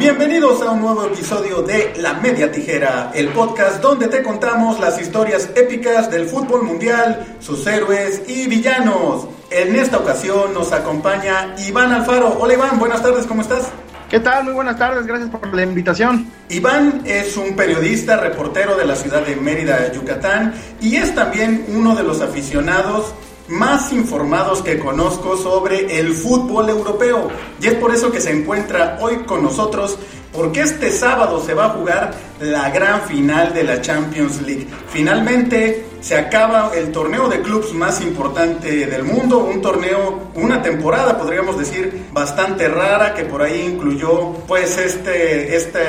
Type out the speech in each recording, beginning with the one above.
Bienvenidos a un nuevo episodio de La Media Tijera, el podcast donde te contamos las historias épicas del fútbol mundial, sus héroes y villanos. En esta ocasión nos acompaña Iván Alfaro. Hola Iván, buenas tardes, ¿cómo estás? ¿Qué tal? Muy buenas tardes, gracias por la invitación. Iván es un periodista, reportero de la ciudad de Mérida, Yucatán, y es también uno de los aficionados más informados que conozco sobre el fútbol europeo. Y es por eso que se encuentra hoy con nosotros, porque este sábado se va a jugar la gran final de la Champions League. Finalmente se acaba el torneo de clubes más importante del mundo, un torneo, una temporada podríamos decir bastante rara que por ahí incluyó pues este esta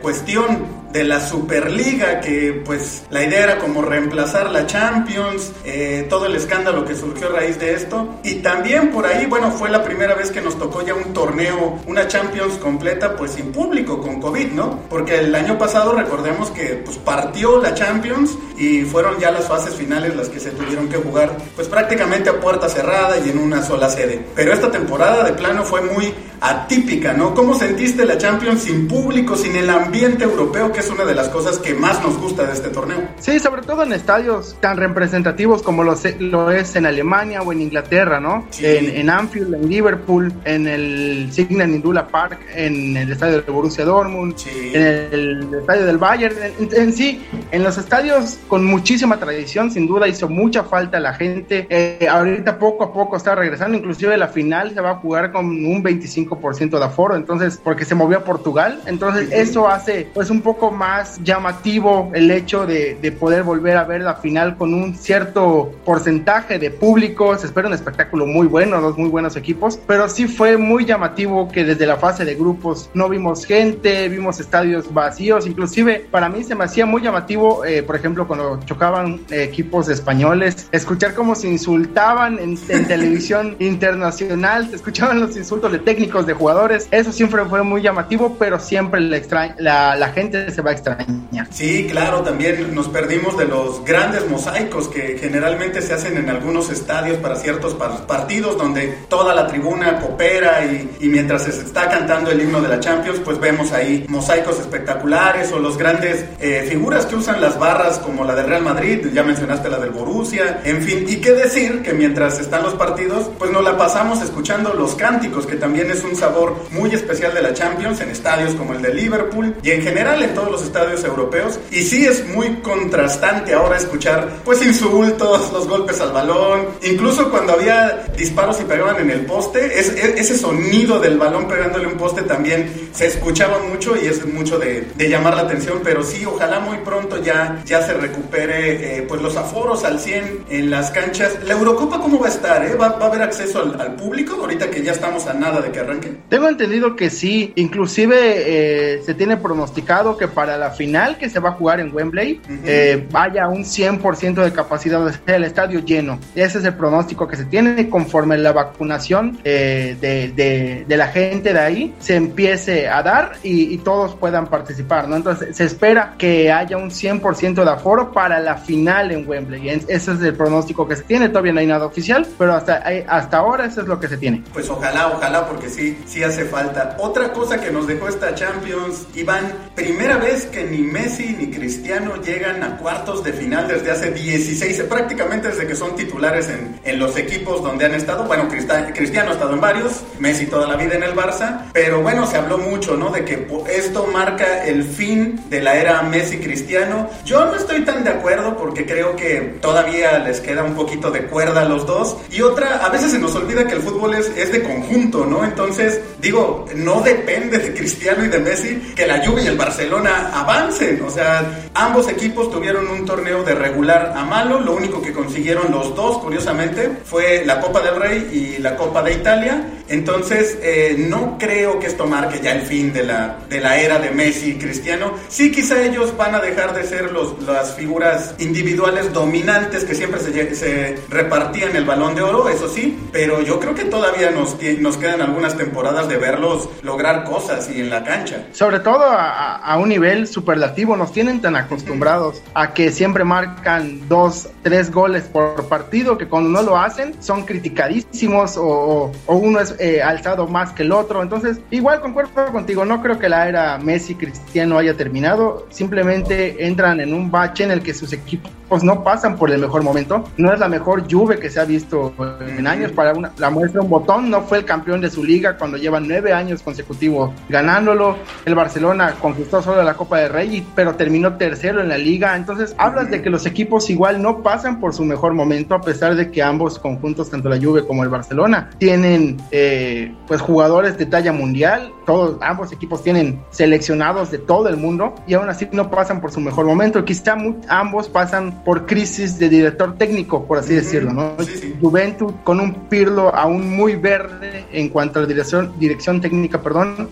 cuestión de la Superliga, que pues la idea era como reemplazar la Champions, eh, todo el escándalo que surgió a raíz de esto. Y también por ahí, bueno, fue la primera vez que nos tocó ya un torneo, una Champions completa, pues sin público, con COVID, ¿no? Porque el año pasado recordemos que pues partió la Champions y fueron ya las fases finales las que se tuvieron que jugar, pues prácticamente a puerta cerrada y en una sola sede. Pero esta temporada de plano fue muy atípica, ¿no? ¿Cómo sentiste la Champions sin público, sin el ambiente europeo, es una de las cosas que más nos gusta de este torneo? Sí, sobre todo en estadios tan representativos como lo, lo es en Alemania o en Inglaterra, ¿no? En, Anfield, en Liverpool, en el Signal Iduna Park, en el estadio de Borussia Dortmund, en el, estadio del Bayern, en, sí, en los estadios con muchísima tradición, sin duda hizo mucha falta la gente. Eh, ahorita poco a poco está regresando, inclusive la final se va a jugar con un 25 de aforo, entonces, porque se movió a Portugal, entonces eso hace pues un poco más llamativo el hecho de, de, poder volver a ver la final con un cierto porcentaje de público, se espera un espectáculo muy bueno, dos muy buenos equipos, pero sí fue muy llamativo que desde la fase de grupos no vimos gente, vimos estadios vacíos, inclusive para mí se me hacía muy llamativo, eh, por ejemplo, cuando chocaban equipos españoles, escuchar cómo se insultaban en, en televisión internacional, se escuchaban los insultos de técnicos de jugadores. Eso siempre fue muy llamativo, pero siempre la, la, gente se va a extrañar. Sí, claro, también nos perdimos de los grandes mosaicos que generalmente se hacen en algunos estadios para ciertos partidos donde toda la tribuna coopera y, y mientras se está cantando el himno de la Champions, pues vemos ahí mosaicos espectaculares o los grandes eh, figuras que usan las barras como la del Real Madrid, ya mencionaste la del Borussia, en fin, y qué decir que mientras están los partidos, pues nos la pasamos escuchando los cánticos, que también es un sabor muy especial de la Champions en estadios como el de Liverpool y en general en todos los estadios europeos. Y sí es muy contrastante ahora escuchar pues insultos, los golpes al balón, incluso cuando había disparos y pegaban en el poste, es, ese sonido del balón pegándole un poste también se escuchaba mucho y es mucho de, llamar la atención, pero sí, ojalá muy pronto ya, ya se recupere eh, pues los aforos al 100 en las canchas. ¿La Eurocopa cómo va a estar? Eh? ¿Va, a haber acceso al, al público ahorita que ya estamos a nada de que arranque? Tengo entendido que sí, inclusive eh, se tiene pronosticado que para la final que se va a jugar en Wembley eh, vaya un 100% de capacidad del estadio lleno. Ese es el pronóstico que se tiene conforme la vacunación eh, de, la gente de ahí se empiece a dar y, todos puedan participar, ¿no? Entonces se espera que haya un 100% de aforo para la final en Wembley. Ese es el pronóstico que se tiene, todavía no hay nada oficial, pero hasta, hasta ahora eso es lo que se tiene. Pues ojalá, ojalá, porque sí, sí, hace falta. Otra cosa que nos dejó esta Champions, Iván, primera vez que ni Messi ni Cristiano llegan a cuartos de final desde hace 16, prácticamente desde que son titulares en, en los equipos donde han estado. Bueno, Cristiano ha estado en varios, Messi toda la vida en el Barça, pero bueno, se habló mucho, ¿no? De que esto marca el fin de la era Messi-Cristiano. Yo no estoy tan de acuerdo porque creo que todavía les queda un poquito de cuerda a los dos. Y otra, a veces se nos olvida que el fútbol es, es de conjunto, ¿no? Entonces, digo, no depende de Cristiano y de Messi que la Juve y el Barcelona avancen. O sea, ambos equipos tuvieron un torneo de regular a malo. Lo único que consiguieron los dos, curiosamente, fue la Copa del Rey y la Copa de Italia. Entonces, eh, no creo que esto marque ya el fin de la, de la era de Messi y Cristiano. Sí, quizá ellos van a dejar de ser los, las figuras individuales dominantes que siempre se, se repartían el balón de oro, eso sí, pero yo creo que todavía nos, nos quedan algunas temporadas de verlos lograr cosas y en la cancha. Sobre todo a, un nivel nivel superlativo, nos tienen tan acostumbrados a que siempre marcan dos, tres goles por partido, que cuando no lo hacen son criticadísimos o, uno es eh, alzado más que el otro. Entonces, igual concuerdo contigo, no creo que la era Messi Cristiano haya terminado, simplemente entran en un bache en el que sus equipos no pasan por el mejor momento. No es la mejor Juve que se ha visto en años. Para una, la muestra un botón, no fue el campeón de su liga cuando lleva nueve años consecutivos ganándolo. El Barcelona conquistó solo la Copa de Rey, pero terminó tercero en la liga. Entonces, hablas de que los equipos igual no pasan por su mejor momento, a pesar de que ambos conjuntos, tanto la Juve como el Barcelona, tienen eh, pues jugadores de talla mundial. Todos, ambos equipos tienen seleccionados de todo el mundo y aún así no pasan por su mejor momento. Quizá ambos pasan por crisis de director técnico, por así decirlo, ¿no? Juventus con un Pirlo aún muy verde en cuanto a la dirección, dirección técnica, perdón,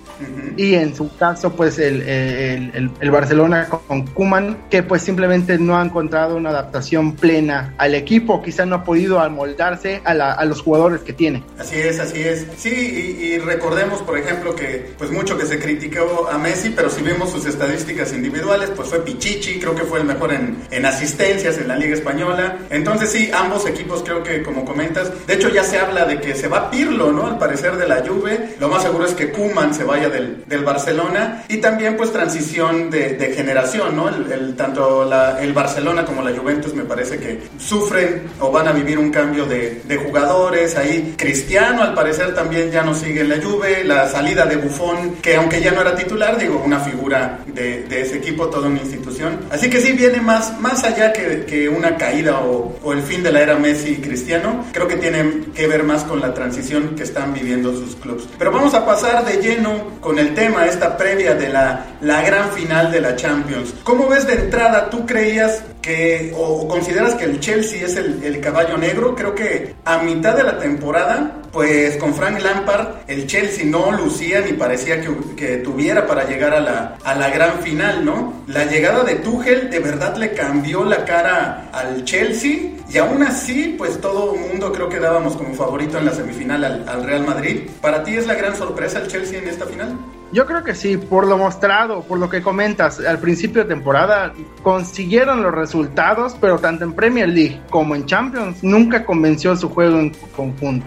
y en su caso, pues el, el, el, Barcelona con Kuman, que pues simplemente no ha encontrado una adaptación plena al equipo, quizá no ha podido amoldarse a, la, a los jugadores que tiene. Así es, así es. Sí, y, recordemos, por ejemplo, que pues mucho que se criticó a Messi, pero si vemos sus estadísticas individuales, pues fue Pichichi, creo que fue el mejor en, en asistencias en la Liga Española. Entonces sí, ambos equipos creo que como comentas, de hecho ya se habla de que se va Pirlo, ¿no? Al parecer de la Juve, lo más seguro es que Kuman se vaya del, del Barcelona y también pues transición de, de generación, ¿no? El, tanto la, el Barcelona como la Juventus me parece que sufren o van a vivir un cambio de, de jugadores, ahí Cristiano al parecer también ya no sigue en la Juve, la salida de Buffon, que aunque ya no era titular, digo, una figura de, de ese equipo, toda una institución. Así que sí viene más, más allá que, que una caída o, o el fin de la era Messi y Cristiano, creo que tiene que ver más con la transición que están viviendo sus clubes. Pero vamos a pasar de lleno con el tema, esta previa de la, la gran final de la Champions. ¿Cómo ves de entrada? ¿Tú creías o, consideras que el Chelsea es el, caballo negro? Creo que a mitad de la temporada, pues con Frank Lampard, el Chelsea no lucía ni parecía que, tuviera para llegar a la, a la gran final, ¿no? La llegada de Tuchel de verdad le cambió la cara al Chelsea y aún así, pues todo mundo creo que dábamos como favorito en la semifinal al, Real Madrid. ¿Para ti es la gran sorpresa el Chelsea en esta final? Yo creo que sí, por lo mostrado, por lo que comentas, al principio de temporada consiguieron los resultados, pero tanto en Premier League como en Champions nunca convenció su juego en conjunto.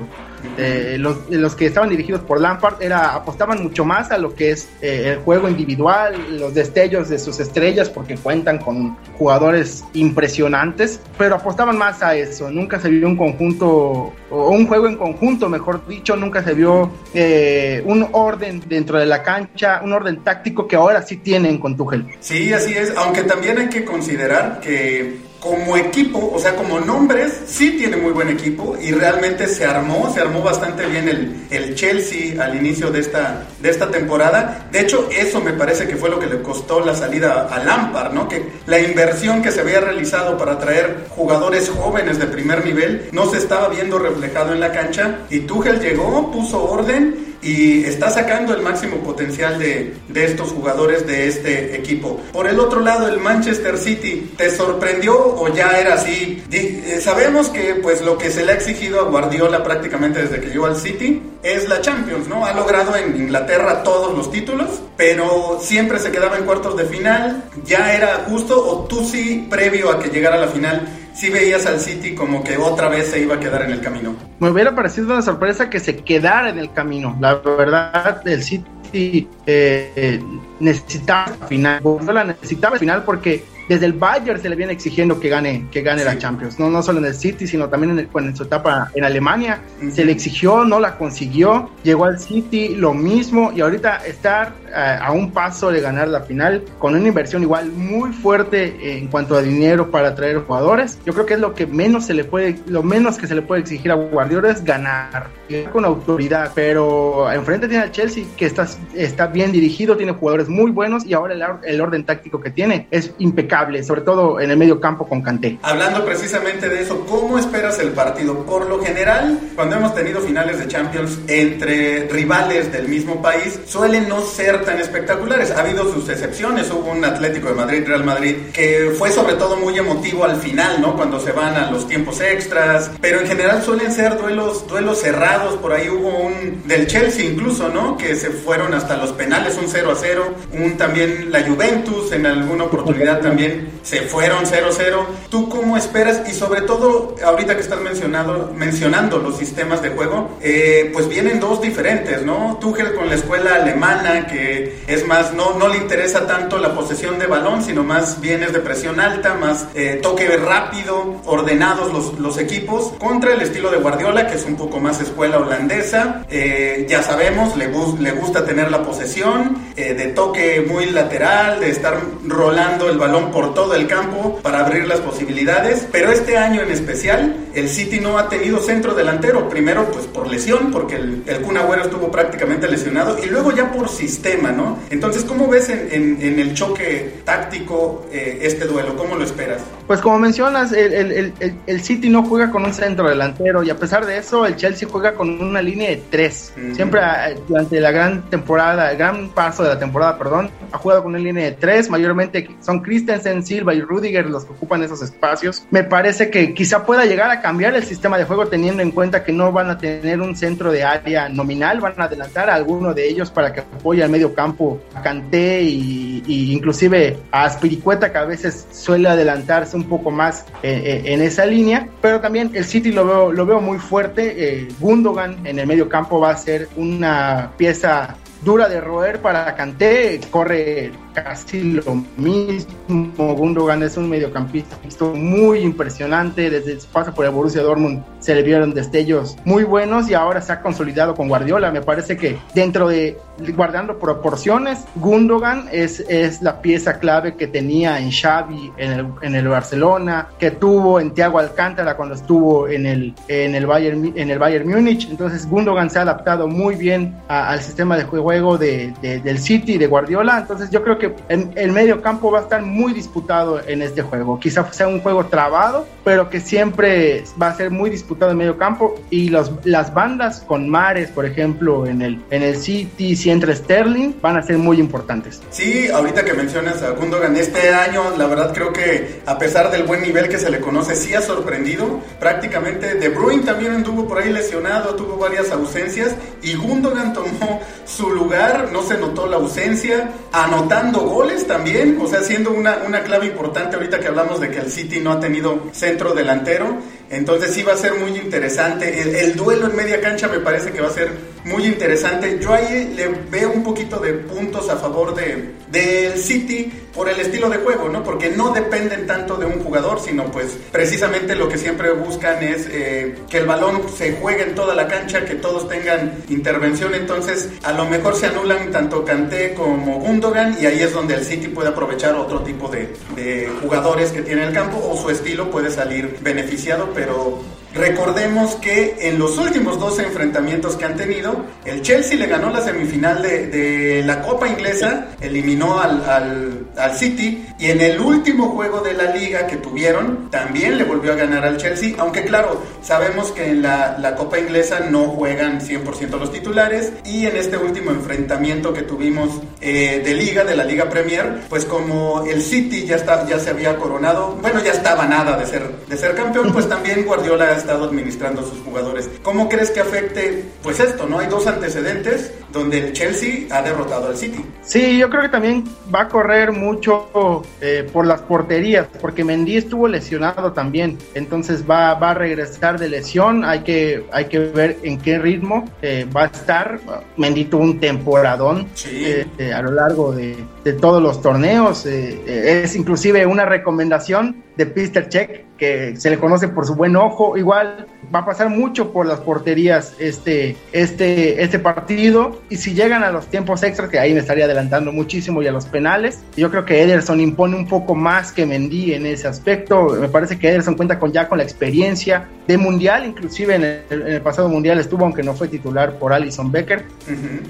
Eh, los, que estaban dirigidos por Lampard era, apostaban mucho más a lo que es eh, el juego individual, los destellos de sus estrellas, porque cuentan con jugadores impresionantes, pero apostaban más a eso. Nunca se vio un conjunto, o un juego en conjunto, mejor dicho, nunca se vio eh, un orden dentro de la cancha, un orden táctico que ahora sí tienen con Tuchel. Sí, así es, aunque también hay que considerar que como equipo, o sea, como nombres, sí tiene muy buen equipo y realmente se armó, se armó bastante bien el, el, Chelsea al inicio de esta, de esta temporada. De hecho, eso me parece que fue lo que le costó la salida a Lampard, ¿no? Que la inversión que se había realizado para traer jugadores jóvenes de primer nivel no se estaba viendo reflejado en la cancha y Tuchel llegó, puso orden y está sacando el máximo potencial de, de, estos jugadores de este equipo. Por el otro lado, el Manchester City, ¿te sorprendió o ya era así? Eh, sabemos que pues lo que se le ha exigido a Guardiola prácticamente desde que llegó al City es la Champions, ¿no? Ha logrado en Inglaterra todos los títulos, pero siempre se quedaba en cuartos de final. ¿Ya era justo o tú sí, previo a que llegara a la final, si veías al City como que otra vez se iba a quedar en el camino. Me hubiera parecido una sorpresa que se quedara en el camino. La verdad, el City eh, necesitaba final. La necesitaba final porque desde el Bayern se le viene exigiendo que gane, que gane la Champions, no, no solo en el City, sino también en, en su etapa en Alemania. Se le exigió, no la consiguió, llegó al City, lo mismo, y ahorita estar eh, a un paso de ganar la final con una inversión igual muy fuerte en cuanto a dinero para atraer jugadores. Yo creo que es lo que menos se le puede, lo menos que se le puede exigir a Guardiola es ganar con autoridad, pero enfrente tiene al Chelsea que está, está bien dirigido, tiene jugadores muy buenos y ahora el, el orden táctico que tiene es impecable estable, sobre todo en el medio campo con Canté. Hablando precisamente de eso, ¿cómo esperas el partido? Por lo general, cuando hemos tenido finales de Champions entre rivales del mismo país, suelen no ser tan espectaculares. Ha habido sus excepciones, hubo un Atlético de Madrid, Real Madrid, que fue sobre todo muy emotivo al final, ¿no? Cuando se van a los tiempos extras, pero en general suelen ser duelos, duelos cerrados, por ahí hubo un del Chelsea incluso, ¿no? Que se fueron hasta los penales, un 0 a 0, un también la Juventus en alguna oportunidad también se fueron 0-0. ¿Tú cómo esperas? Y sobre todo, ahorita que estás mencionando, mencionando los sistemas de juego, eh, pues vienen dos diferentes, ¿no? Tuchel con la escuela alemana, que es más, no, no le interesa tanto la posesión de balón, sino más bien es de presión alta, más eh, toque rápido, ordenados los, los, equipos, contra el estilo de Guardiola, que es un poco más escuela holandesa. Eh, ya sabemos, le, le gusta tener la posesión, de toque muy lateral, de estar rolando el balón por todo el campo para abrir las posibilidades, pero este año en especial el City no ha tenido centro delantero, primero pues por lesión, porque el, el Kun estuvo prácticamente lesionado, y luego ya por sistema, ¿no? Entonces, ¿cómo ves en, en, el choque táctico eh, este duelo? ¿Cómo lo esperas? Pues como mencionas, el, el, el, City no juega con un centro delantero, y a pesar de eso, el Chelsea juega con una línea de tres. Siempre eh, durante la gran temporada, el gran paso de la temporada, perdón, ha jugado con una línea de tres, mayormente son Christensen, Silva y Rudiger los que ocupan esos espacios. Me parece que quizá pueda llegar a cambiar el sistema de juego teniendo en cuenta que no van a tener un centro de área nominal, van a adelantar a alguno de ellos para que apoye al medio campo a Kanté y, inclusive a Aspiricueta que a veces suele adelantarse un poco más eh, eh, en esa línea, pero también el City lo veo, lo veo muy fuerte. Eh, Gundogan en el medio campo va a ser una pieza dura de roer para Kanté, corre casi lo mismo. Gundogan es un mediocampista muy impresionante. Desde su paso por el Borussia Dortmund se le vieron destellos muy buenos y ahora se ha consolidado con Guardiola. Me parece que dentro de guardando proporciones, Gundogan es, es la pieza clave que tenía en Xavi en el, en el Barcelona, que tuvo en Thiago Alcántara cuando estuvo en el, en el, Bayern, en el Bayern Múnich. Entonces Gundogan se ha adaptado muy bien al sistema de juego de, del City de Guardiola. Entonces yo creo que el, medio campo va a estar muy disputado en este juego. Quizá sea un juego trabado, pero que siempre va a ser muy disputado en medio campo. Y los, las bandas con Mares, por ejemplo, en el, en el City, si entra Sterling, van a ser muy importantes. Sí, ahorita que mencionas a Gundogan, este año, la verdad creo que a pesar del buen nivel que se le conoce, sí ha sorprendido. Prácticamente De Bruyne también anduvo por ahí lesionado, tuvo varias ausencias y Gundogan tomó su lugar, no se notó la ausencia, anotando goles también, o sea, siendo una, una clave importante ahorita que hablamos de que el City no ha tenido centro delantero. Entonces sí va a ser muy interesante. El, duelo en media cancha me parece que va a ser muy interesante. Yo ahí le veo un poquito de puntos a favor de, del City por el estilo de juego, ¿no? Porque no dependen tanto de un jugador, sino pues precisamente lo que siempre buscan es eh, que el balón se juegue en toda la cancha, que todos tengan intervención. Entonces a lo mejor se anulan tanto Kanté como Gundogan y ahí es donde el City puede aprovechar otro tipo de, de jugadores que tiene el campo o su estilo puede salir beneficiado pero Recordemos que en los últimos dos enfrentamientos que han tenido, el Chelsea le ganó la semifinal de, la Copa Inglesa, eliminó al, al, City y en el último juego de la liga que tuvieron también le volvió a ganar al Chelsea, aunque claro, sabemos que en la, la Copa Inglesa no juegan 100% los titulares y en este último enfrentamiento que tuvimos eh, de liga, de la Liga Premier, pues como el City ya, está, ya se había coronado, bueno, ya estaba nada de ser, de ser campeón, pues también Guardiola estado administrando a sus jugadores. ¿Cómo crees que afecte pues esto? ¿No? Hay dos antecedentes donde el Chelsea ha derrotado al City. Sí, yo creo que también va a correr mucho eh, por las porterías, porque Mendy estuvo lesionado también, entonces va, va a regresar de lesión, hay que, hay que ver en qué ritmo eh, va a estar. Mendy tuvo un temporadón eh, a lo largo de, de, todos los torneos, es inclusive una recomendación de Peter Check, que se le conoce por su buen ojo, igual va a pasar mucho por las porterías este, este, este partido. Y si llegan a los tiempos extras, que ahí me estaría adelantando muchísimo, y a los penales, yo creo que Ederson impone un poco más que Mendy en ese aspecto. Me parece que Ederson cuenta con ya con la experiencia de mundial, inclusive en el, pasado mundial estuvo, aunque no fue titular por Alison Becker.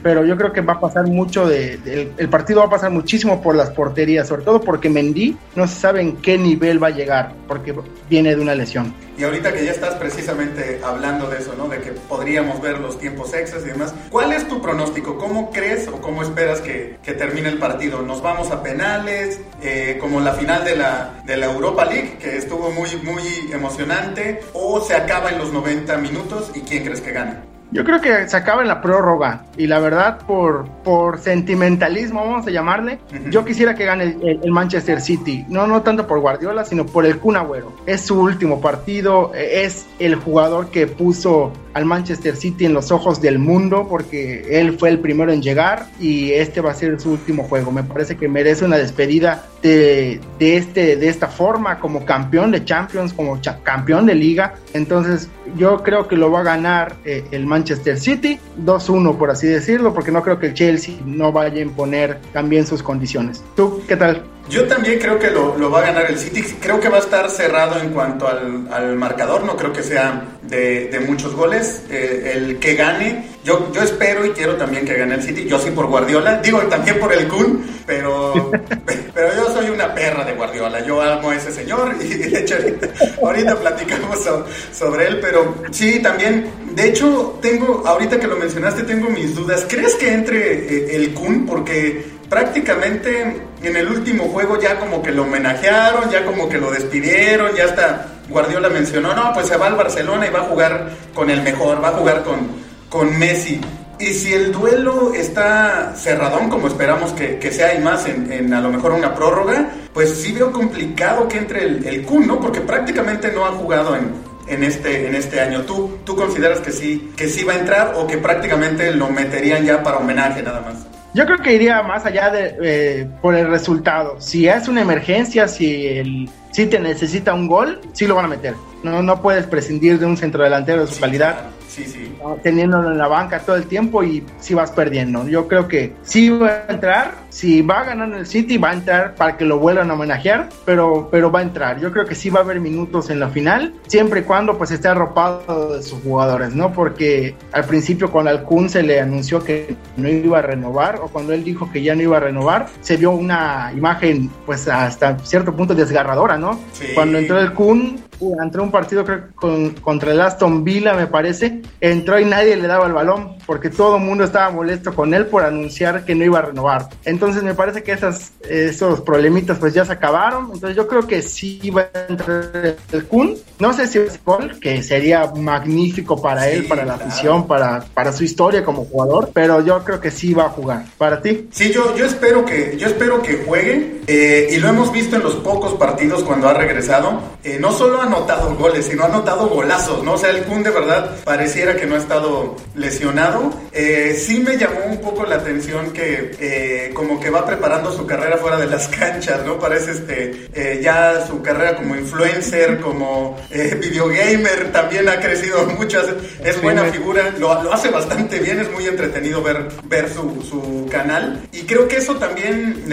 Pero yo creo que va a pasar mucho de, el partido va a pasar muchísimo por las porterías, sobre todo porque Mendy no se sabe en qué nivel va a llegar, porque viene de una lesión. Y ahorita que ya estás precisamente hablando de eso, ¿no? De que podríamos ver los tiempos extras y demás, ¿cuál es tu pronóstico? ¿Cómo crees o cómo esperas que, que termine el partido? ¿Nos vamos a penales? Eh, como la final de la, de la Europa League, que estuvo muy, muy emocionante, o se acaba en los 90 minutos y quién crees que gana? Yo creo que se acaba en la prórroga y la verdad por, por sentimentalismo, vamos a llamarle, yo quisiera que gane el, Manchester City, no, no tanto por Guardiola, sino por el Kun Agüero. Es su último partido, es el jugador que puso al Manchester City en los ojos del mundo porque él fue el primero en llegar y este va a ser su último juego. Me parece que merece una despedida de, de este, de esta forma como campeón de Champions, como campeón de liga. Entonces yo creo que lo va a ganar eh, el Manchester City 2-1 por así decirlo porque no creo que el Chelsea no vaya a imponer también sus condiciones. ¿Tú qué tal? Yo también creo que lo, va a ganar el City. Creo que va a estar cerrado en cuanto al, marcador. No creo que sea de, muchos goles. Eh, el que gane, yo, yo espero y quiero también que gane el City. Yo sí por Guardiola. Digo también por el Kun, pero, pero yo soy una perra de Guardiola. Yo amo a ese señor y de hecho ahorita, platicamos sobre él. Pero sí, también. De hecho, tengo, ahorita que lo mencionaste, tengo mis dudas. ¿Crees que entre eh, el Kun? Porque prácticamente en el último juego ya como que lo homenajearon, ya como que lo despidieron, ya hasta Guardiola mencionó, no, pues se va al Barcelona y va a jugar con el mejor, va a jugar con, con Messi. Y si el duelo está cerradón, como esperamos que, sea y más en, a lo mejor una prórroga, pues sí veo complicado que entre el, el Kun, ¿no? Porque prácticamente no ha jugado en, en este, en este año. ¿Tú, ¿Tú consideras que sí, que sí va a entrar o que prácticamente lo meterían ya para homenaje nada más? Yo creo que iría más allá de eh, por el resultado. Si es una emergencia, si el si te necesita un gol, sí lo van a meter. No, no puedes prescindir de un centrodelantero de su calidad sí, sí. teniéndolo en la banca todo el tiempo y si vas perdiendo. Yo creo que sí va a entrar, si va a ganar el City, va a entrar para que lo vuelvan a homenajear, pero, pero va a entrar. Yo creo que sí va a haber minutos en la final, siempre y cuando pues esté arropado de sus jugadores, ¿no? Porque al principio cuando al Kun se le anunció que no iba a renovar o cuando él dijo que ya no iba a renovar, se vio una imagen pues hasta cierto punto desgarradora, ¿no? Cuando entró el Kun, entró un partido creo, con, contra el Aston Villa, me parece, entró y nadie le daba el balón porque todo el mundo estaba molesto con él por anunciar que no iba a renovar. Entonces me parece que esas, esos problemitas pues ya se acabaron. Entonces yo creo que sí va a entrar el Kun. No sé si es gol, que sería magnífico para él, para la afición, para, para su historia como jugador, pero yo creo que sí va a jugar. ¿Para ti? Sí, yo, yo espero que yo espero que juegue eh, y lo hemos visto en los pocos partidos cuando ha regresado. Eh, no solo ha anotado goles, sino ha anotado golazos, ¿no? O sea, el Kun de verdad pareciera que no ha estado lesionado. Eh, sí me llamó un poco la atención que eh, como que va preparando su carrera fuera de las canchas, ¿no? Parece este, eh, ya su carrera como influencer, como videogamer, también ha crecido mucho, es buena figura, lo, lo, hace bastante bien, es muy entretenido ver, ver su, su canal. Y creo que eso también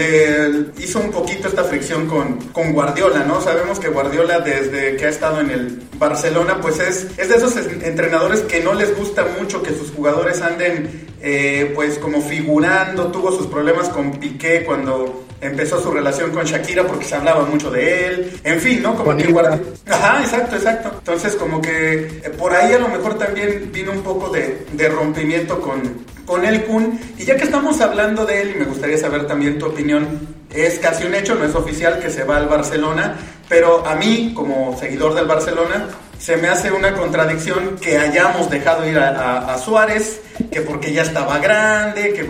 hizo un poquito esta fricción con, con Guardiola, ¿no? Sabemos que Guardiola desde que ha estado en el Barcelona, pues es, es de esos entrenadores que no les gusta mucho que sus jugadores anden eh, pues como figurando, tuvo sus problemas con Piqué cuando empezó su relación con Shakira porque se hablaba mucho de él, en fin, ¿no? Como que Ajá, exacto, exacto. Entonces como que eh, por ahí a lo mejor también vino un poco de, de rompimiento con, con el Kun. Y ya que estamos hablando de él, y me gustaría saber también tu opinión, es casi un hecho, no es oficial que se va al Barcelona, pero a mí, como seguidor del Barcelona, se me hace una contradicción que hayamos dejado ir a, a Suárez, que porque ya estaba grande, que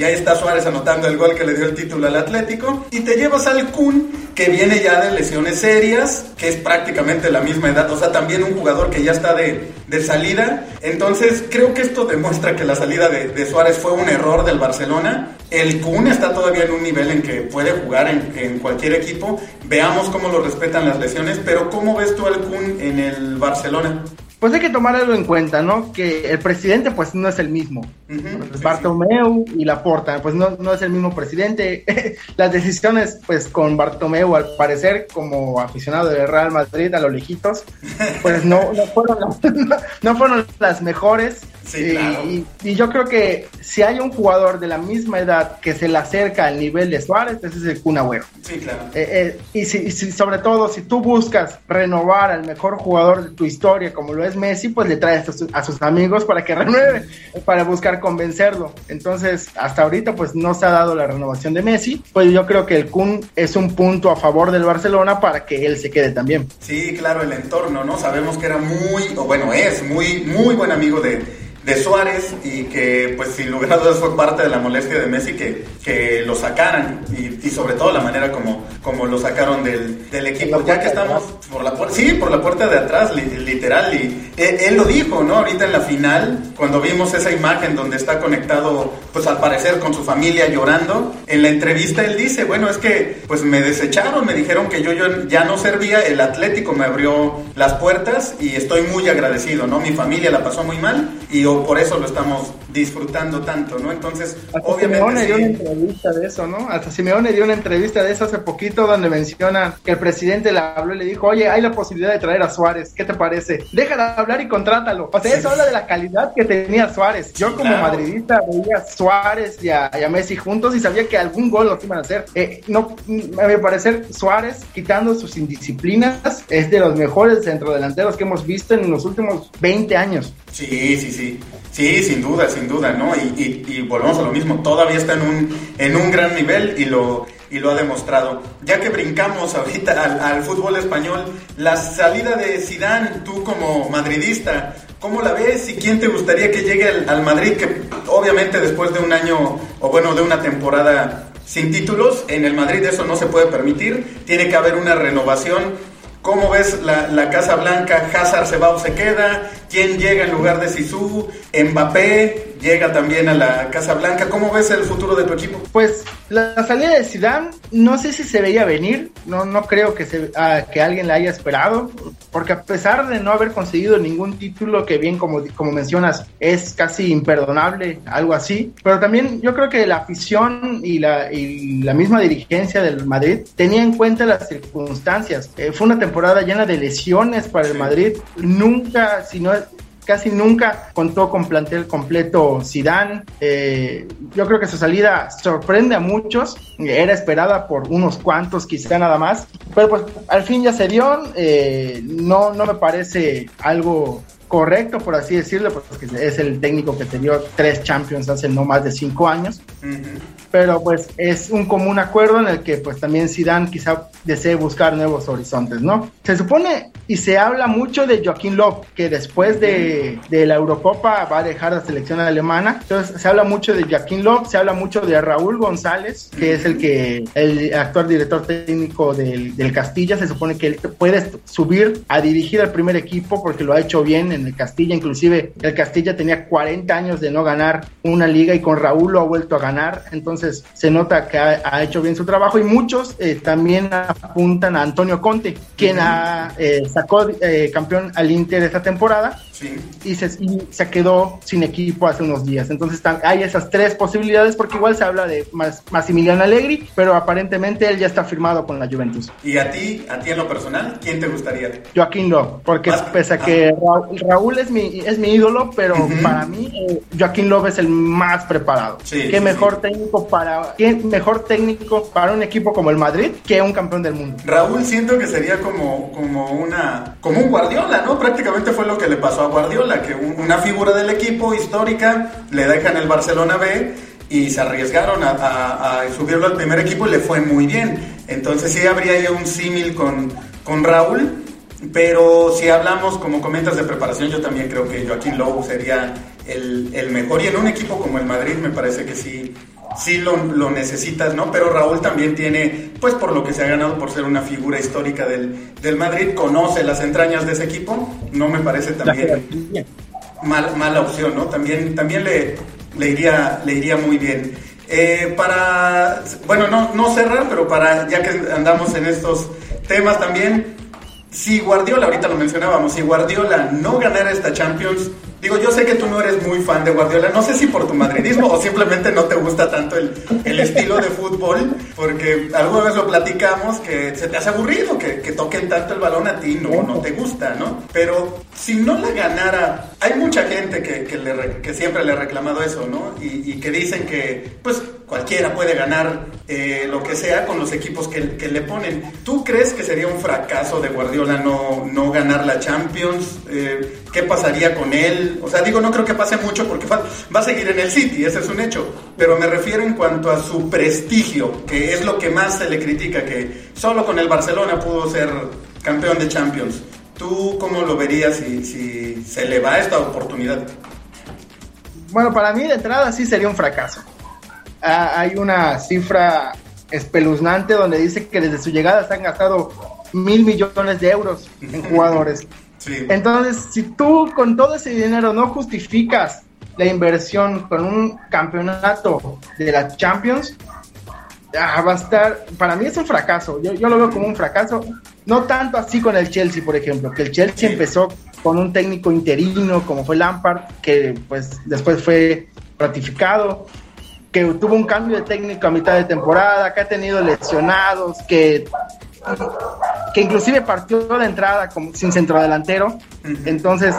y ahí está Suárez anotando el gol que le dio el título al Atlético. Y te llevas al Kun, que viene ya de lesiones serias, que es prácticamente la misma edad, o sea, también un jugador que ya está de, de salida. Entonces, creo que esto demuestra que la salida de, Suárez fue un error del Barcelona. El Kun está todavía en un nivel en que puede jugar en, en cualquier equipo. Veamos cómo lo respetan las lesiones, pero ¿cómo ves tú al Kun en el Barcelona? Pues hay que tomar algo en cuenta, ¿no? Que el presidente pues no es el mismo. Bartomeu y Laporta, pues no, no es el mismo presidente. Las decisiones, pues con Bartomeu al parecer como aficionado del Real Madrid a lo lejitos, pues no, no, fueron, no fueron las mejores. Y, yo creo que si hay un jugador de la misma edad que se le acerca al nivel de Suárez, ese es el Kun Sí, claro. Eh, eh, y, si, sobre todo, si tú buscas renovar al mejor jugador de tu historia, como lo es Messi, pues le traes a, sus amigos para que renueve, para buscar convencerlo. Entonces, hasta ahorita, pues no se ha dado la renovación de Messi. Pues yo creo que el Kun es un punto a favor del Barcelona para que él se quede también. Sí, claro, el entorno, ¿no? Sabemos que era muy, o bueno, es muy, muy buen amigo de de Suárez y que pues sin lugar a dudas fue parte de la molestia de Messi que, que lo sacaran y, sobre todo la manera como, como lo sacaron del, del equipo. Ya que estamos por la puerta, sí, por la puerta de atrás, literal, y e, él, lo dijo, ¿no? Ahorita en la final, cuando vimos esa imagen donde está conectado, pues al parecer con su familia llorando, en la entrevista él dice, bueno, es que pues me desecharon, me dijeron que yo, yo ya no servía, el Atlético me abrió las puertas y estoy muy agradecido, ¿no? Mi familia la pasó muy mal y por eso lo estamos disfrutando tanto, ¿no? Entonces, Hasta obviamente. Simeone dio una entrevista de eso, ¿no? Hasta Simeone dio una entrevista de eso hace poquito donde menciona que el presidente le habló y le dijo, oye, hay la posibilidad de traer a Suárez, ¿qué te parece? Déjala hablar y contrátalo. O sea, eso habla de la calidad que tenía Suárez. Yo, como madridista, veía a Suárez y a, Messi juntos y sabía que algún gol los iban a hacer. Eh, no, a mi parecer, Suárez, quitando sus indisciplinas, es de los mejores centrodelanteros que hemos visto en los últimos 20 años. Sí, sí, sí. Sí, sin duda, sin duda, ¿no? Y, volvemos a lo mismo, todavía está en un, en un gran nivel y lo, y lo ha demostrado. Ya que brincamos ahorita al, fútbol español, la salida de Sidán, tú como madridista, ¿cómo la ves y quién te gustaría que llegue al, al Madrid? Que obviamente después de un año, o bueno, de una temporada sin títulos, en el Madrid eso no se puede permitir, tiene que haber una renovación ¿Cómo ves la, Casa Blanca? ¿Hazard se va o se queda? ¿Quién llega en lugar de Sisu? ¿Mbappé llega también a la Casa Blanca? ¿Cómo ves el futuro de tu equipo? Pues la salida de Zidane no sé si se veía venir, no, no creo que, se, que alguien la haya esperado, porque a pesar de no haber conseguido ningún título, que bien como, como mencionas es casi imperdonable, algo así, pero también yo creo que la afición y la, y la misma dirigencia del Madrid tenía en cuenta las circunstancias. Eh, fue una temporada llena de lesiones para el Madrid, nunca, si no casi nunca contó con plantel completo Zidane. Eh, yo creo que su salida sorprende a muchos. Era esperada por unos cuantos, quizá nada más. Pero pues al fin ya se dio. Eh, no, no me parece algo correcto, por así decirlo, porque es el técnico que te dio tres Champions hace no más de cinco años. Pero pues es un común acuerdo en el que pues también Zidane quizá desee buscar nuevos horizontes, ¿no? Se supone y se habla mucho de Joaquín Love, que después de, de, la Eurocopa va a dejar la selección alemana. Entonces se habla mucho de Joaquín Love, se habla mucho de Raúl González, que es el que el actual director técnico del, del Castilla. Se supone que él puede subir a dirigir al primer equipo porque lo ha hecho bien en en el Castilla, inclusive el Castilla tenía 40 años de no ganar una liga y con Raúl lo ha vuelto a ganar, entonces se nota que ha, hecho bien su trabajo y muchos eh, también apuntan a Antonio Conte, quien ha, eh, sacó eh, campeón al Inter esta temporada y, se, se quedó sin equipo hace unos días. Entonces hay esas tres posibilidades porque igual se habla de Mas, Massimiliano Allegri, pero aparentemente él ya está firmado con la Juventus. ¿Y a ti, a ti en lo personal, quién te gustaría? Joaquín Love, porque pese a que Raúl, es, mi, es mi ídolo, pero para mí eh, Joaquín Love es el más preparado. ¿Qué mejor técnico para qué mejor técnico para un equipo como el Madrid que un campeón del mundo? Raúl siento que sería como, como una como un Guardiola, ¿no? Prácticamente fue lo que le pasó a Guardiola, que una figura del equipo histórica le dejan el Barcelona B y se arriesgaron a, subirlo al primer equipo y le fue muy bien. Entonces sí habría ya un símil con, con Raúl, pero si hablamos, como comentas, de preparación, yo también creo que Joaquín Lobo sería el, el mejor. Y en un equipo como el Madrid me parece que sí sí lo, lo, necesitas, ¿no? Pero Raúl también tiene, pues por lo que se ha ganado por ser una figura histórica del, del Madrid, conoce las entrañas de ese equipo, no me parece también mala opción, ¿no? También, también le, le, iría, le iría muy bien. Eh, para, bueno, no, no cerrar, pero para, ya que andamos en estos temas también, si Guardiola, ahorita lo mencionábamos, si Guardiola no ganara esta Champions, digo, yo sé que tú no eres muy fan de Guardiola, no sé si por tu madridismo o simplemente no te gusta tanto el, estilo de fútbol, porque alguna vez lo platicamos que se te hace aburrido que, toquen tanto el balón a ti, no, no te gusta, ¿no? Pero si no la ganara, hay mucha gente que, que, siempre le ha reclamado eso, ¿no? Y, que dicen que, pues, cualquiera puede ganar eh, lo que sea con los equipos que, le ponen. ¿Tú crees que sería un fracaso de Guardiola no, no ganar la Champions? Eh, ¿Qué pasaría con él? O sea, digo, no creo que pase mucho porque va, a seguir en el City, ese es un hecho. Pero me refiero en cuanto a su prestigio, que es lo que más se le critica, que solo con el Barcelona pudo ser campeón de Champions. ¿Tú cómo lo verías si, si se le va esta oportunidad? Bueno, para mí de entrada sí sería un fracaso. Ah, hay una cifra espeluznante donde dice que desde su llegada se han gastado mil millones de euros en jugadores. Entonces, si tú con todo ese dinero no justificas la inversión con un campeonato de la Champions, ah, va a estar, para mí es un fracaso, yo, yo, lo veo como un fracaso, no tanto así con el Chelsea, por ejemplo, que el Chelsea empezó con un técnico interino como fue Lampard, que pues después fue ratificado, que tuvo un cambio de técnico a mitad de temporada, que ha tenido lesionados, que, que inclusive partió de entrada como, sin centrodelantero. Entonces,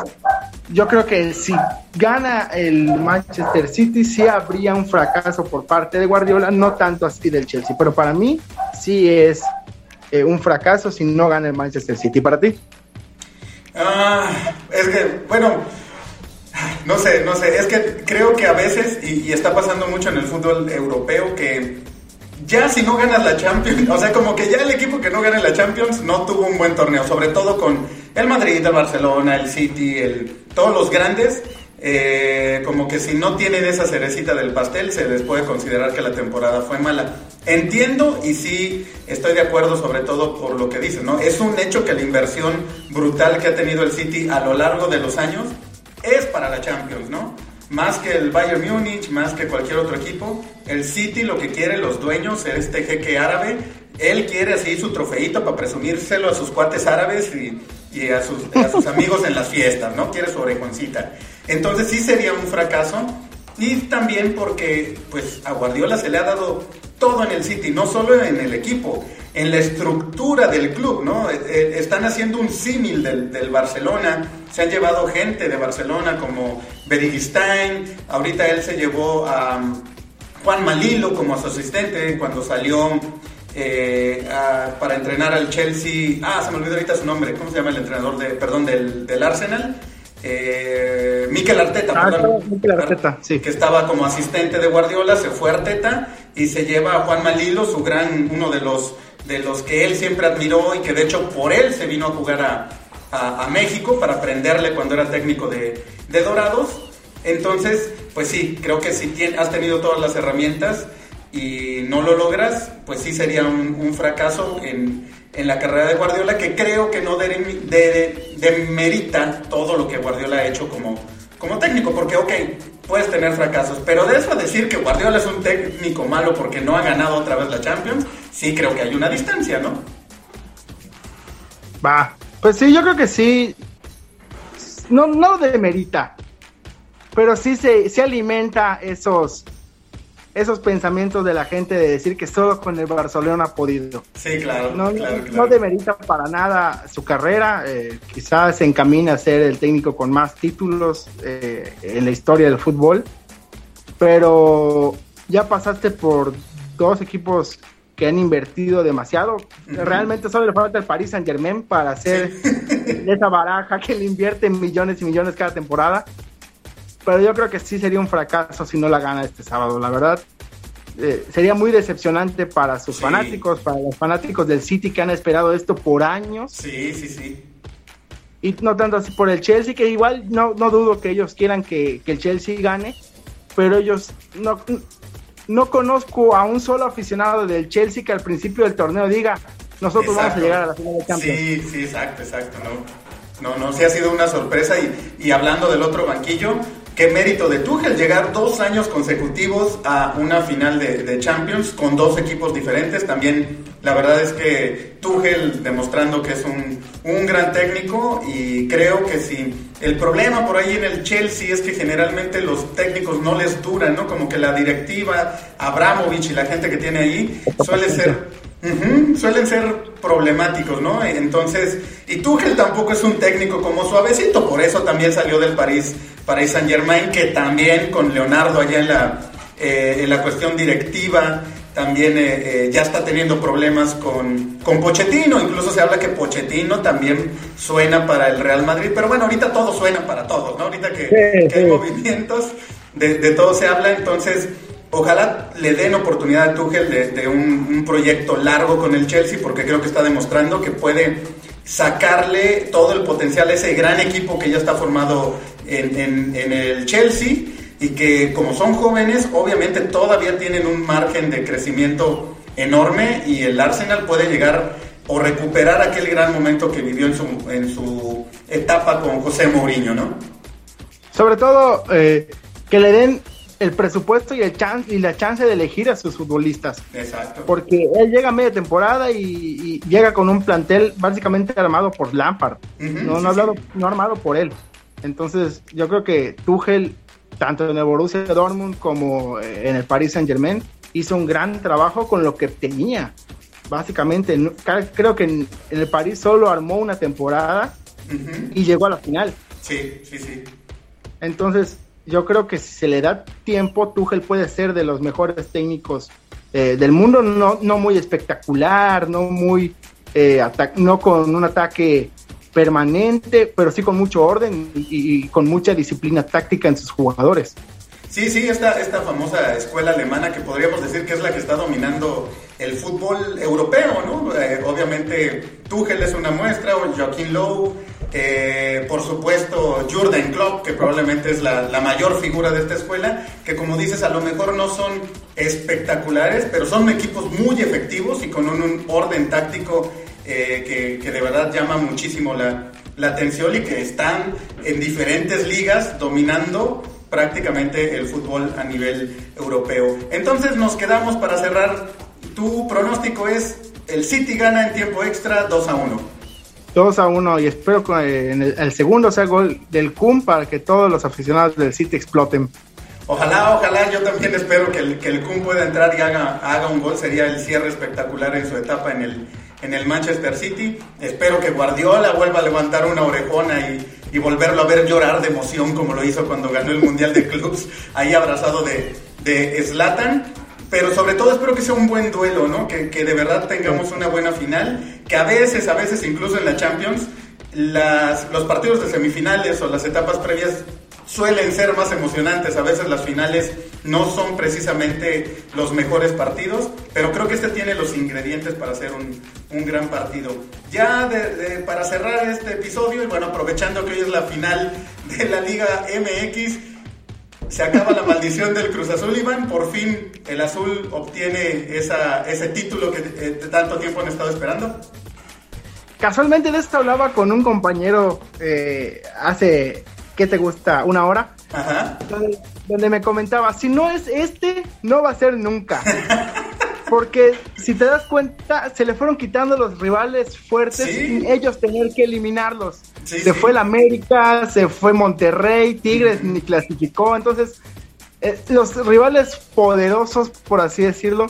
yo creo que si gana el Manchester City, sí habría un fracaso por parte de Guardiola, no tanto así del Chelsea, pero para mí sí es eh, un fracaso si no gana el Manchester City. ¿Para ti? Ah, es que, bueno, no sé, no sé, es que creo que a veces, y, está pasando mucho en el fútbol europeo, que ya si no ganas la Champions, o sea, como que ya el equipo que no gane la Champions no tuvo un buen torneo, sobre todo con el Madrid, el Barcelona, el City, todos los grandes, eh, como que si no tienen esa cerecita del pastel, se les puede considerar que la temporada fue mala. Entiendo y sí estoy de acuerdo sobre todo por lo que dices, ¿no? Es un hecho que la inversión brutal que ha tenido el City a lo largo de los años es para la Champions, ¿no? Más que el Bayern Múnich, más que cualquier otro equipo, el City lo que quiere los dueños es este jeque árabe, él quiere así su trofeito para presumírselo a sus cuates árabes y, a, sus, amigos en las fiestas, ¿no? Quiere su orejoncita. Entonces sí sería un fracaso y también porque pues a Guardiola se le ha dado todo en el City, no solo en el equipo, en la estructura del club, ¿no? Eh, eh, están haciendo un símil del, Barcelona, se han llevado gente de Barcelona como Berigstein, ahorita él se llevó a um, Juan Malilo como su asistente cuando salió eh, para entrenar al Chelsea, ah, se me olvidó ahorita su nombre, ¿cómo se llama el entrenador de, perdón, del, del Arsenal? eh, Mikel Arteta, ah, Arteta que estaba como asistente de Guardiola, se fue a Arteta y se lleva a Juan Malilo, su gran, uno de los, de los que él siempre admiró y que de hecho por él se vino a jugar a, México para aprenderle cuando era técnico de, Dorados. Entonces, pues sí, creo que si has tenido todas las herramientas y no lo logras, pues sí sería un fracaso en, en la carrera de Guardiola que creo que no demerita todo lo que Guardiola ha hecho como, como técnico, porque ok, puedes tener fracasos, pero de eso decir que Guardiola es un técnico malo porque no ha ganado otra vez la Champions, sí creo que hay una distancia, ¿no? Va, pues sí, yo creo que sí, no, no demerita, pero sí se, se alimenta esos esos pensamientos de la gente de decir que solo con el Barcelona ha podido. Sí, claro. No, claro, no demerita para nada su carrera. Eh, quizás se encamina a ser el técnico con más títulos eh, en la historia del fútbol. Pero ya pasaste por dos equipos que han invertido demasiado. Realmente solo le falta el Paris Saint Germain para hacer esa baraja que le invierte millones y millones cada temporada pero yo creo que sí sería un fracaso si no la gana este sábado, la verdad. Eh, sería muy decepcionante para sus fanáticos, para los fanáticos del City que han esperado esto por años. Sí, sí, sí. Y no tanto así por el Chelsea, que igual no, no dudo que ellos quieran que, el Chelsea gane, pero ellos no, no conozco a un solo aficionado del Chelsea que al principio del torneo diga, nosotros vamos a llegar a la final de Champions. Sí, sí, exacto, exacto, no. No, no, sí ha sido una sorpresa y, y hablando del otro banquillo, qué mérito de Tuchel llegar dos años consecutivos a una final de, Champions con dos equipos diferentes. También La verdad es que Tuchel demostrando que es un, un gran técnico y creo que si el problema por ahí en el Chelsea es que generalmente los técnicos no les duran, ¿no? Como que la directiva, Abramovich y la gente que tiene ahí suele ser suelen ser problemáticos, ¿no? Entonces, y Tuchel tampoco es un técnico como suavecito, por eso también salió del París, París Saint Germain, que también con Leonardo allá en la, eh, en la cuestión directiva también eh, eh, ya está teniendo problemas con, con Pochettino, incluso se habla que Pochettino también suena para el Real Madrid, pero bueno, ahorita todo suena para todos, ¿no? Ahorita que, hay movimientos, de, de, todo se habla, entonces ojalá le den oportunidad a Tuchel de, un, proyecto largo con el Chelsea, porque creo que está demostrando que puede sacarle todo el potencial a ese gran equipo que ya está formado en, el Chelsea y que como son jóvenes, obviamente todavía tienen un margen de crecimiento enorme y el Arsenal puede llegar o recuperar aquel gran momento que vivió en su, en su etapa con José Mourinho, ¿no? Sobre todo eh, que le den el presupuesto y el chance y la chance de elegir a sus futbolistas. Exacto. Porque él llega a media temporada y, llega con un plantel básicamente armado por Lampard, no, no, no armado por él. Entonces, yo creo que Tuchel tanto en el Borussia Dortmund como eh, en el Paris Saint Germain, hizo un gran trabajo con lo que tenía. Básicamente, creo que en, el París solo armó una temporada y llegó a la final. Sí, sí, sí. Entonces, yo creo que si se le da tiempo, Tuchel puede ser de los mejores técnicos eh, del mundo, no, no muy espectacular, no muy eh, no con un ataque permanente, pero sí con mucho orden y, con mucha disciplina táctica en sus jugadores. Sí, sí, esta, esta famosa escuela alemana que podríamos decir que es la que está dominando el fútbol europeo, ¿no? Eh, obviamente Tuchel es una muestra, o Joaquín Lowe, eh, por supuesto Jurgen Klopp, que probablemente es la, la, mayor figura de esta escuela, que como dices, a lo mejor no son espectaculares, pero son equipos muy efectivos y con un orden táctico eh, que, de verdad llama muchísimo la, atención y que están en diferentes ligas dominando prácticamente el fútbol a nivel europeo. Entonces nos quedamos para cerrar. Tu pronóstico es el City gana en tiempo extra 2 a 1. 2 a 1 y espero que en el, segundo sea gol del Kun para que todos los aficionados del City exploten. Ojalá, ojalá, yo también espero que el, que el Kun pueda entrar y haga, haga un gol, sería el cierre espectacular en su etapa en el, en el Manchester City. Espero que Guardiola vuelva a levantar una orejona y, y volverlo a ver llorar de emoción como lo hizo cuando ganó el Mundial de Clubs, ahí abrazado de, de Zlatan. Pero sobre todo espero que sea un buen duelo, ¿no? Que, que de verdad tengamos una buena final, que a veces, a veces incluso en la Champions, las, los partidos de semifinales o las etapas previas suelen ser más emocionantes. A veces las finales no son precisamente los mejores partidos, pero creo que este tiene los ingredientes para ser un, un gran partido. Ya para cerrar este episodio, y bueno, aprovechando que hoy es la final de la Liga MX, se acaba la maldición del Cruz Azul, Iván. Por fin el azul obtiene esa, ese título que eh, tanto tiempo han estado esperando. Casualmente de esto hablaba con un compañero eh, hace ¿qué te gusta? ¿Una hora? Ajá. Donde, me comentaba, si no es este, no va a ser nunca. Porque si te das cuenta, se le fueron quitando los rivales fuertes sin ellos tener que eliminarlos. Se fue el América, se fue Monterrey, Tigres ni clasificó. Entonces, eh, los rivales poderosos, por así decirlo,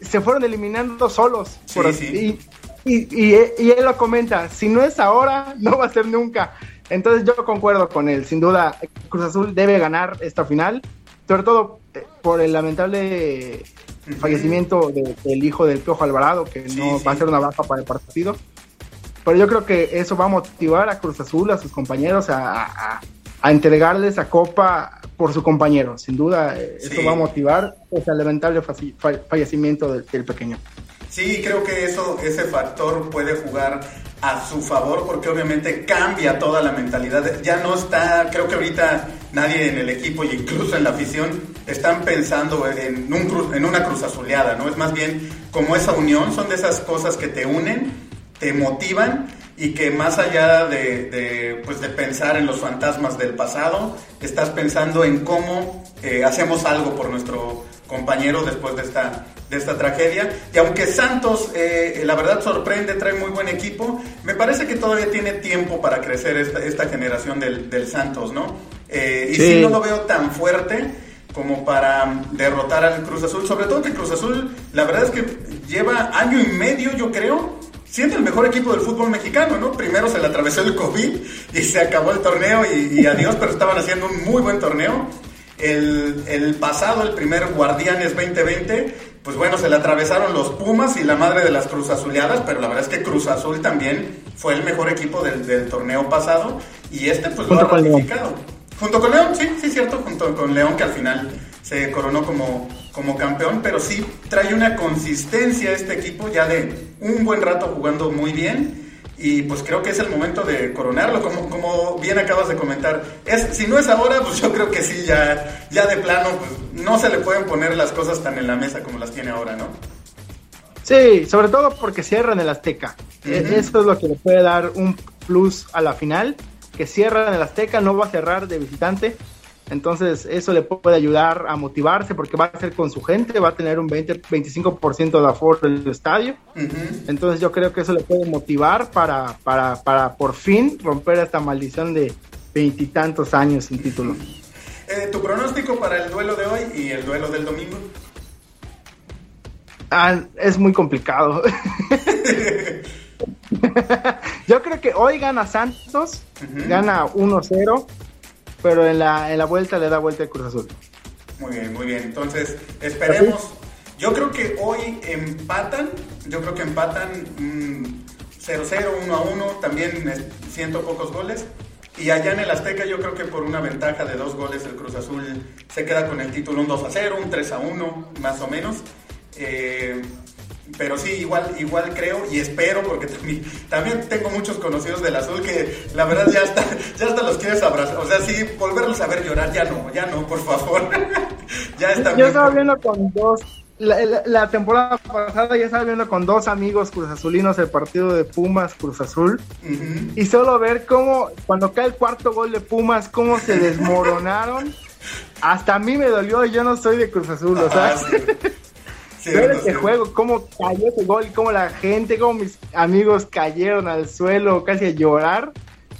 se fueron eliminando solos. Por así, y, y, y, él lo comenta, si no es ahora, no va a ser nunca. Entonces yo concuerdo con él, sin duda Cruz Azul debe ganar esta final, sobre todo eh, por el lamentable fallecimiento del hijo del Piojo Alvarado, que no va a ser una baja para el partido. Pero yo creo que eso va a motivar a Cruz Azul, a sus compañeros, a, entregarles a Copa por su compañero. Sin duda, eh, eso va a motivar ese lamentable fallecimiento del pequeño. Sí, creo que eso, ese factor puede jugar a su favor porque obviamente cambia toda la mentalidad. Ya no está, creo que ahorita nadie en el equipo y incluso en la afición están pensando en, un en una cruz azuleada, ¿no? Es más bien como esa unión, son de esas cosas que te unen, te motivan y que más allá de, pues de pensar en los fantasmas del pasado, estás pensando en cómo eh, hacemos algo por nuestro compañero después de esta, de esta tragedia. Y aunque Santos, eh, la verdad, sorprende, trae muy buen equipo, me parece que todavía tiene tiempo para crecer esta, esta generación del, del Santos, ¿no? Eh, y sí. no lo veo tan fuerte como para derrotar al Cruz Azul. Sobre todo que Cruz Azul, la verdad es que lleva año y medio, yo creo, siendo el mejor equipo del fútbol mexicano, ¿no? Primero se le atravesó el COVID y se acabó el torneo y, y adiós, pero estaban haciendo un muy buen torneo. El, el, pasado, el primer Guardianes 2020, pues bueno, se le atravesaron los Pumas y la madre de las Cruz Azuleadas, pero la verdad es que Cruz Azul también fue el mejor equipo del, del torneo pasado y este pues lo ha ratificado. Junto con León, sí, sí, cierto, junto con León que al final se coronó como, como campeón, pero sí trae una consistencia este equipo ya de un buen rato jugando muy bien y pues creo que es el momento de coronarlo, como, como bien acabas de comentar. Es, si no es ahora, pues yo creo que sí, ya, ya de plano, pues no se le pueden poner las cosas tan en la mesa como las tiene ahora, ¿no? Sí, sobre todo porque cierran el Azteca. Uh -huh. Eso es lo que le puede dar un plus a la final que cierra en el Azteca, no va a cerrar de visitante. Entonces, eso le puede ayudar a motivarse porque va a ser con su gente, va a tener un 20, 25% de aforo en el estadio. Uh -huh. Entonces, yo creo que eso le puede motivar para, para, para por fin romper esta maldición de veintitantos años sin título. Eh, ¿Tu pronóstico para el duelo de hoy y el duelo del domingo? Ah, es muy complicado. Yo creo que hoy gana Santos, uh -huh. gana 1-0, pero en la, en la vuelta le da vuelta el Cruz Azul. Muy bien, muy bien. Entonces, esperemos. Yo creo que hoy empatan, yo creo que empatan 0-0, mm, 1-1, también siento pocos goles. Y allá en el Azteca yo creo que por una ventaja de dos goles el Cruz Azul se queda con el título un 2 0, un 3 1, más o menos. Eh, pero sí, igual, igual creo y espero, porque también, también tengo muchos conocidos del azul que la verdad ya hasta, ya hasta los quieres abrazar. O sea, sí, volverlos a ver llorar, ya no, ya no, por favor. ya está Yo estaba viendo con dos, la, la, la, temporada pasada ya estaba viendo con dos amigos Cruz Azulinos el partido de Pumas Cruz Azul uh -huh. y solo ver cómo cuando cae el cuarto gol de Pumas, cómo se desmoronaron. Hasta a mí me dolió, yo no soy de Cruz Azul, o sea. Sí. Ver ese juego, cómo cayó ese gol, cómo la gente, cómo mis amigos cayeron al suelo casi a llorar,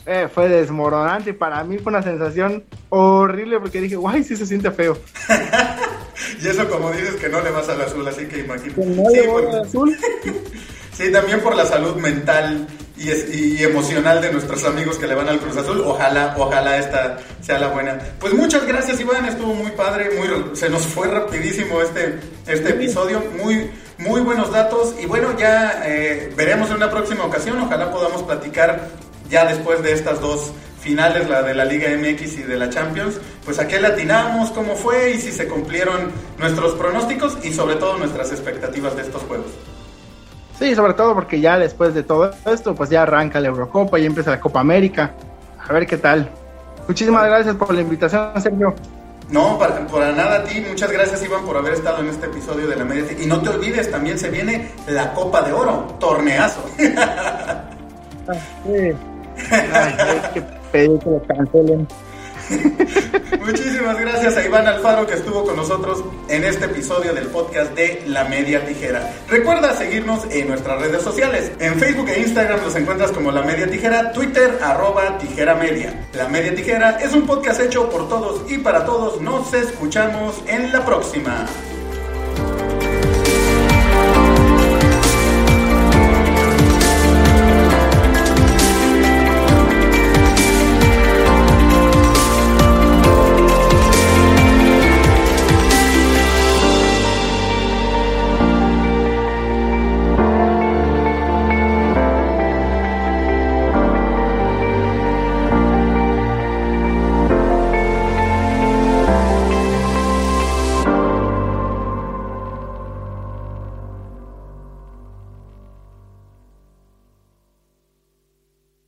eh, fue desmoronante. Para mí fue una sensación horrible porque dije, guay, sí se siente feo. y eso como dices que no le vas al azul, así que imagínate. No sí, por... al azul. sí, también por la salud mental y, es, y, emocional de nuestros amigos que le van al Cruz Azul. Ojalá, ojalá esta sea la buena. Pues muchas gracias, Iván. Estuvo muy padre, muy, se nos fue rapidísimo este, este episodio. Muy, muy buenos datos. Y bueno, ya eh, veremos en una próxima ocasión. Ojalá podamos platicar ya después de estas dos finales, la de la Liga MX y de la Champions, pues a qué latinamos, cómo fue y si se cumplieron nuestros pronósticos y sobre todo nuestras expectativas de estos juegos. Sí, sobre todo porque ya después de todo esto, pues ya arranca la Eurocopa y empieza la Copa América. A ver qué tal. Muchísimas gracias por la invitación, Sergio. No, para, nada a ti. Muchas gracias, Iván, por haber estado en este episodio de la Media. Y no te olvides, también se viene la Copa de Oro, torneazo. Ah. Ay, que que lo cancelen. Muchísimas gracias a Iván Alfaro que estuvo con nosotros en este episodio del podcast de La Media Tijera. Recuerda seguirnos en nuestras redes sociales. En Facebook e Instagram nos encuentras como La Media Tijera, Twitter arroba Tijera Media. La Media Tijera es un podcast hecho por todos y para todos. Nos escuchamos en la próxima.